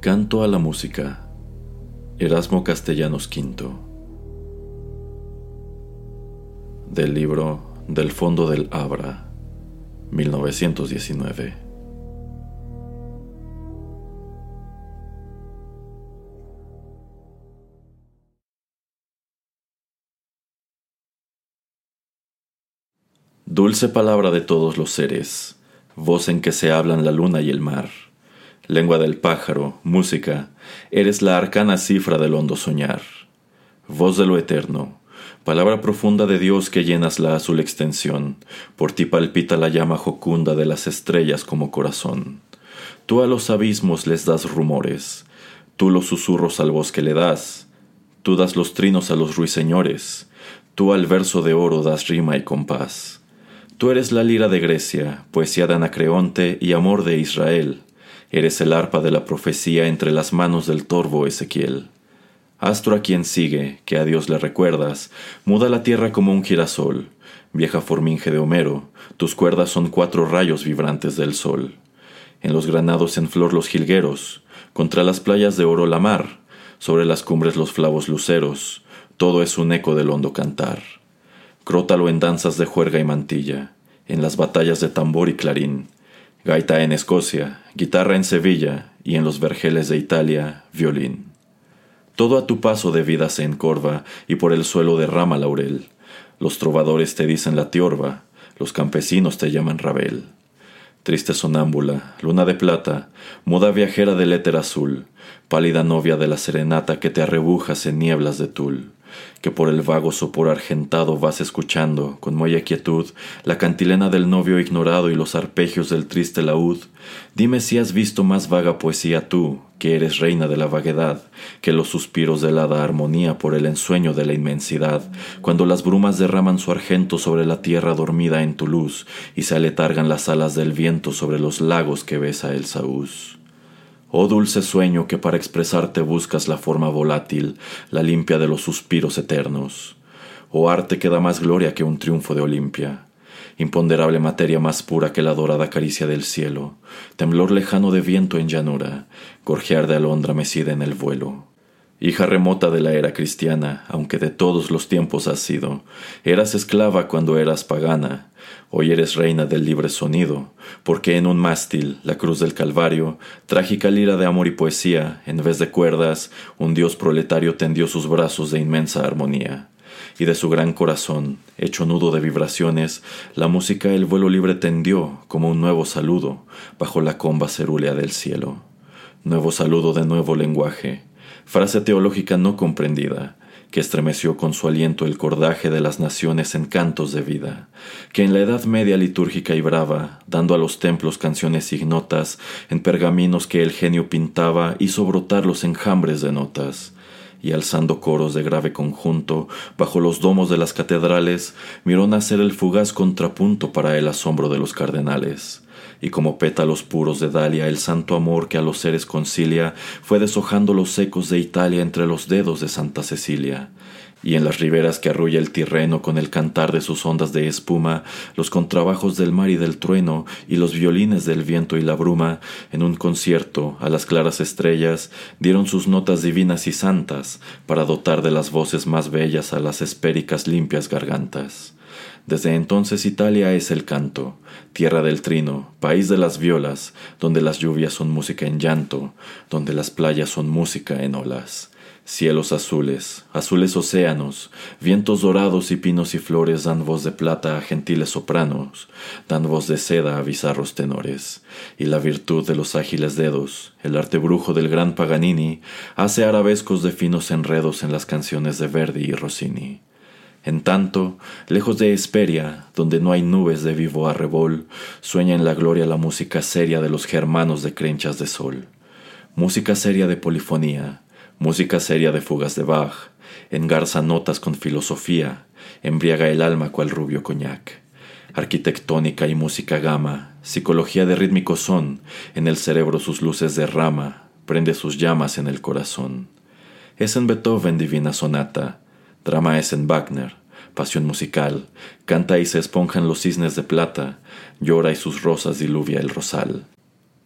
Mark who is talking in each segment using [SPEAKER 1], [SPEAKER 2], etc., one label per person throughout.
[SPEAKER 1] Canto a la música. Erasmo Castellanos V. Del libro Del fondo del Abra, 1919. Dulce palabra de todos los seres, voz en que se hablan la luna y el mar lengua del pájaro, música, eres la arcana cifra del hondo soñar. Voz de lo eterno, palabra profunda de Dios que llenas la azul extensión, por ti palpita la llama jocunda de las estrellas como corazón. Tú a los abismos les das rumores, tú los susurros al bosque le das, tú das los trinos a los ruiseñores, tú al verso de oro das rima y compás. Tú eres la lira de Grecia, poesía de Anacreonte y amor de Israel, Eres el arpa de la profecía entre las manos del torvo Ezequiel. Astro a quien sigue, que a Dios le recuerdas, muda la tierra como un girasol. Vieja forminge de Homero, tus cuerdas son cuatro rayos vibrantes del sol. En los granados en flor los jilgueros, contra las playas de oro la mar, sobre las cumbres los flavos luceros, todo es un eco del hondo cantar. Crótalo en danzas de juerga y mantilla, en las batallas de tambor y clarín, gaita en Escocia, guitarra en Sevilla y en los vergeles de Italia, violín. Todo a tu paso de vida se encorva y por el suelo derrama laurel. Los trovadores te dicen la tiorba, los campesinos te llaman rabel. Triste sonámbula, luna de plata, moda viajera del éter azul, pálida novia de la serenata que te arrebujas en nieblas de tul que por el vago sopor argentado vas escuchando, con muelle quietud, la cantilena del novio ignorado y los arpegios del triste laúd. Dime si has visto más vaga poesía tú, que eres reina de la vaguedad, que los suspiros de hada armonía por el ensueño de la inmensidad, cuando las brumas derraman su argento sobre la tierra dormida en tu luz, y se aletargan las alas del viento sobre los lagos que besa el saúz. Oh dulce sueño que para expresarte buscas la forma volátil, la limpia de los suspiros eternos. Oh arte que da más gloria que un triunfo de Olimpia. Imponderable materia más pura que la dorada caricia del cielo, temblor lejano de viento en llanura, gorjear de alondra mecida en el vuelo. Hija remota de la era cristiana, aunque de todos los tiempos has sido, eras esclava cuando eras pagana, Hoy eres reina del libre sonido, porque en un mástil, la cruz del Calvario, trágica lira de amor y poesía, en vez de cuerdas, un dios proletario tendió sus brazos de inmensa armonía. Y de su gran corazón, hecho nudo de vibraciones, la música el vuelo libre tendió como un nuevo saludo bajo la comba cerúlea del cielo. Nuevo saludo de nuevo lenguaje, frase teológica no comprendida, que estremeció con su aliento el cordaje de las naciones en cantos de vida, que en la Edad Media litúrgica y brava, dando a los templos canciones ignotas, en pergaminos que el genio pintaba, hizo brotar los enjambres de notas, y alzando coros de grave conjunto, bajo los domos de las catedrales, miró nacer el fugaz contrapunto para el asombro de los cardenales y como pétalos puros de Dalia el santo amor que a los seres concilia fue deshojando los ecos de Italia entre los dedos de Santa Cecilia. Y en las riberas que arrulla el tirreno con el cantar de sus ondas de espuma, los contrabajos del mar y del trueno, y los violines del viento y la bruma, en un concierto a las claras estrellas, dieron sus notas divinas y santas, para dotar de las voces más bellas a las espéricas limpias gargantas. Desde entonces Italia es el canto, tierra del trino, país de las violas, donde las lluvias son música en llanto, donde las playas son música en olas. Cielos azules, azules océanos, vientos dorados y pinos y flores dan voz de plata a gentiles sopranos, dan voz de seda a bizarros tenores, y la virtud de los ágiles dedos, el arte brujo del gran Paganini, hace arabescos de finos enredos en las canciones de Verdi y Rossini. En tanto, lejos de Hesperia, donde no hay nubes de vivo arrebol, sueña en la gloria la música seria de los germanos de crenchas de sol. Música seria de polifonía, música seria de fugas de Bach, engarza notas con filosofía, embriaga el alma cual rubio coñac. Arquitectónica y música gama, psicología de rítmico son, en el cerebro sus luces derrama, prende sus llamas en el corazón. Es en Beethoven divina sonata, drama es en Wagner, pasión musical, canta y se esponjan los cisnes de plata, llora y sus rosas diluvia el rosal.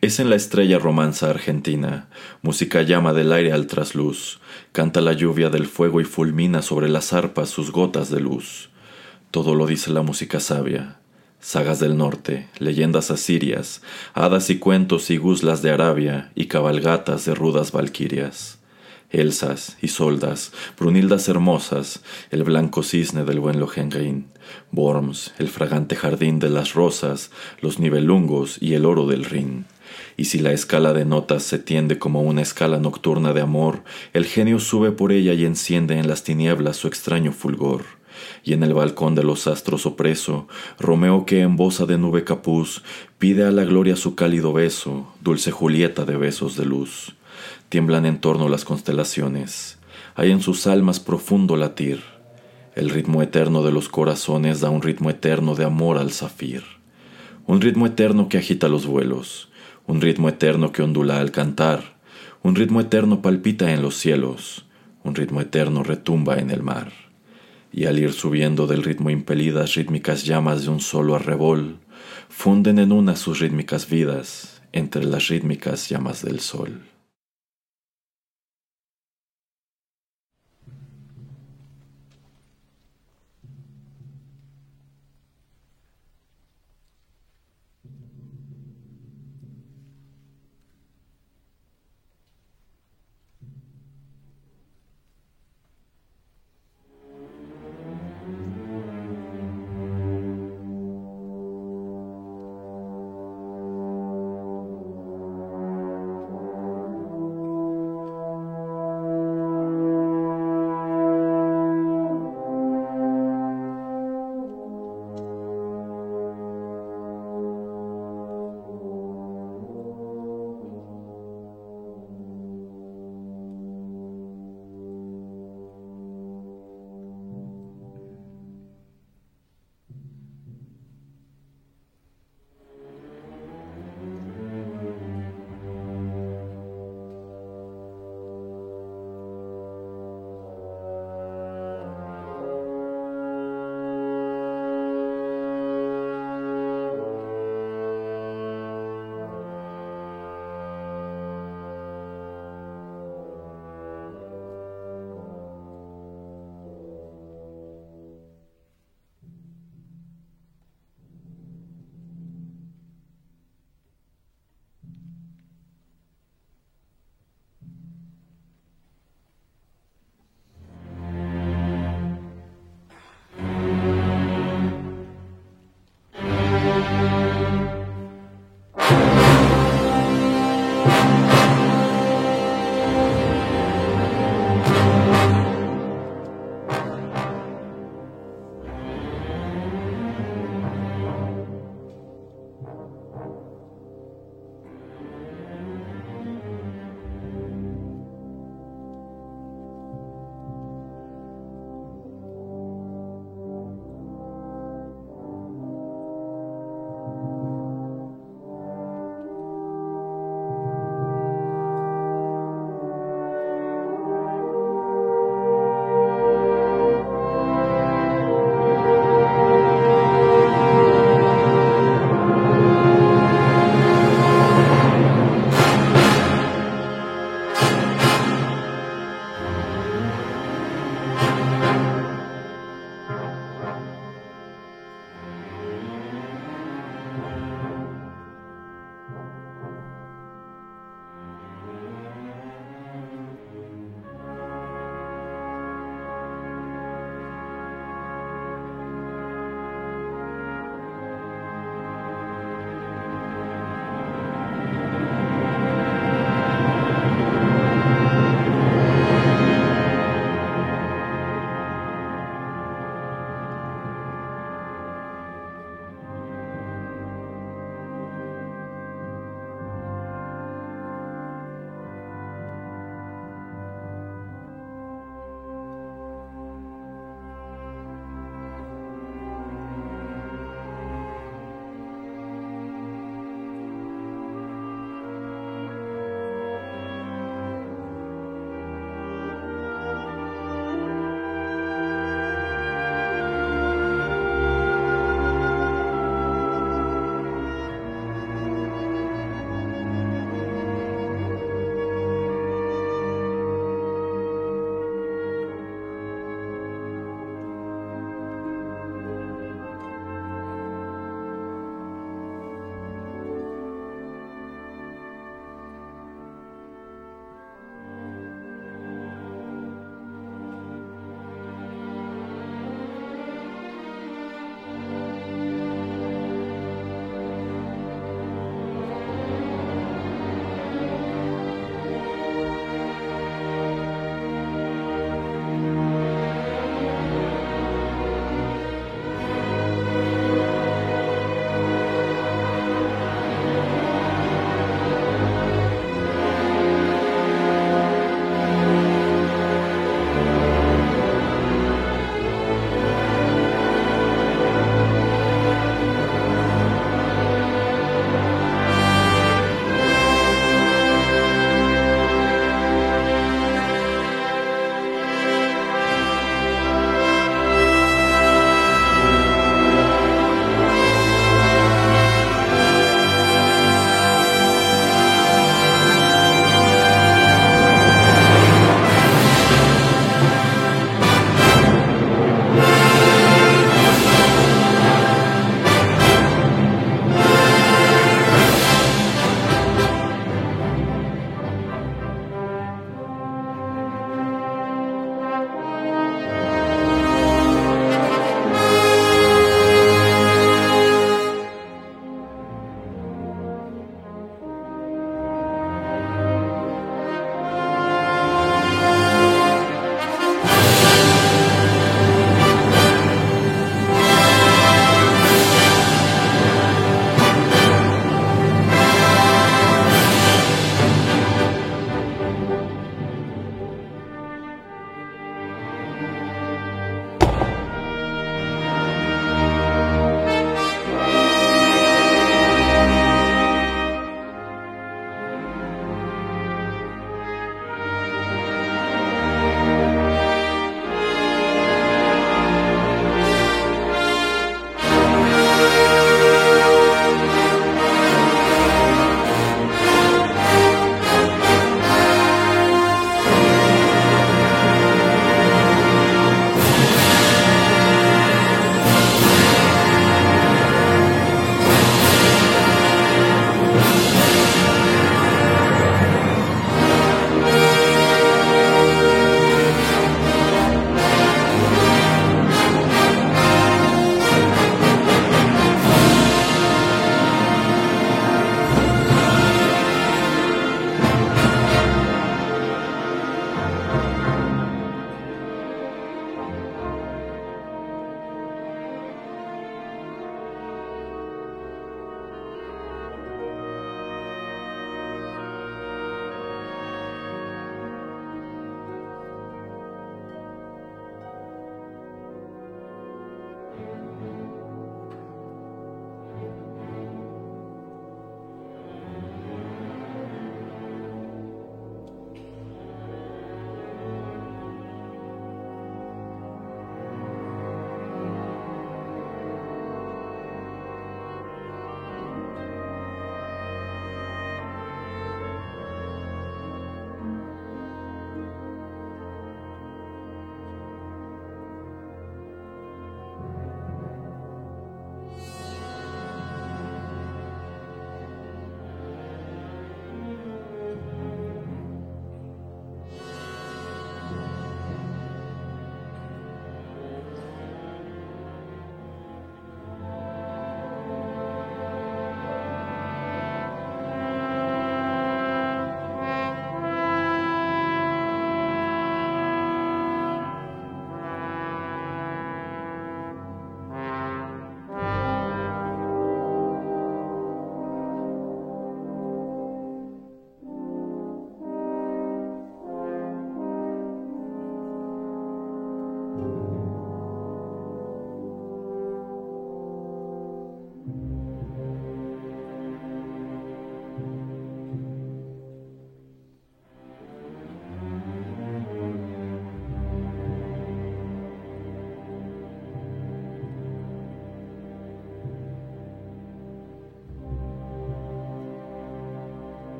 [SPEAKER 1] Es en la estrella romanza argentina, música llama del aire al trasluz, canta la lluvia del fuego y fulmina sobre las arpas sus gotas de luz. Todo lo dice la música sabia, sagas del norte, leyendas asirias, hadas y cuentos y guzlas de Arabia y cabalgatas de rudas valquirias. Elsas, Isoldas, Brunildas hermosas, el blanco cisne del buen Lohengrin, Worms, el fragante jardín de las rosas, los nivelungos y el oro del Rin. Y si la escala de notas se tiende como una escala nocturna de amor, el genio sube por ella y enciende en las tinieblas su extraño fulgor. Y en el balcón de los astros opreso, Romeo que en bosa de nube capuz, pide a la gloria su cálido beso, dulce Julieta de besos de luz tiemblan en torno las constelaciones, hay en sus almas profundo latir. El ritmo eterno de los corazones da un ritmo eterno de amor al zafir. Un ritmo eterno que agita los vuelos, un ritmo eterno que ondula al cantar, un ritmo eterno palpita en los cielos, un ritmo eterno retumba en el mar. Y al ir subiendo del ritmo impelidas rítmicas llamas de un solo arrebol, funden en una sus rítmicas vidas entre las rítmicas llamas del sol.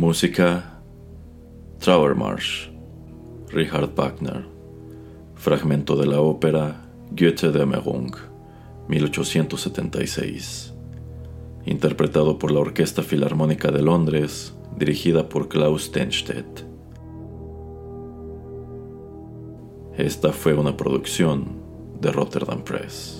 [SPEAKER 1] Música Trauermarsch, Richard Wagner. Fragmento de la ópera Goethe de 1876. Interpretado por la Orquesta Filarmónica de Londres, dirigida por Klaus Stenstedt. Esta fue una producción de Rotterdam Press.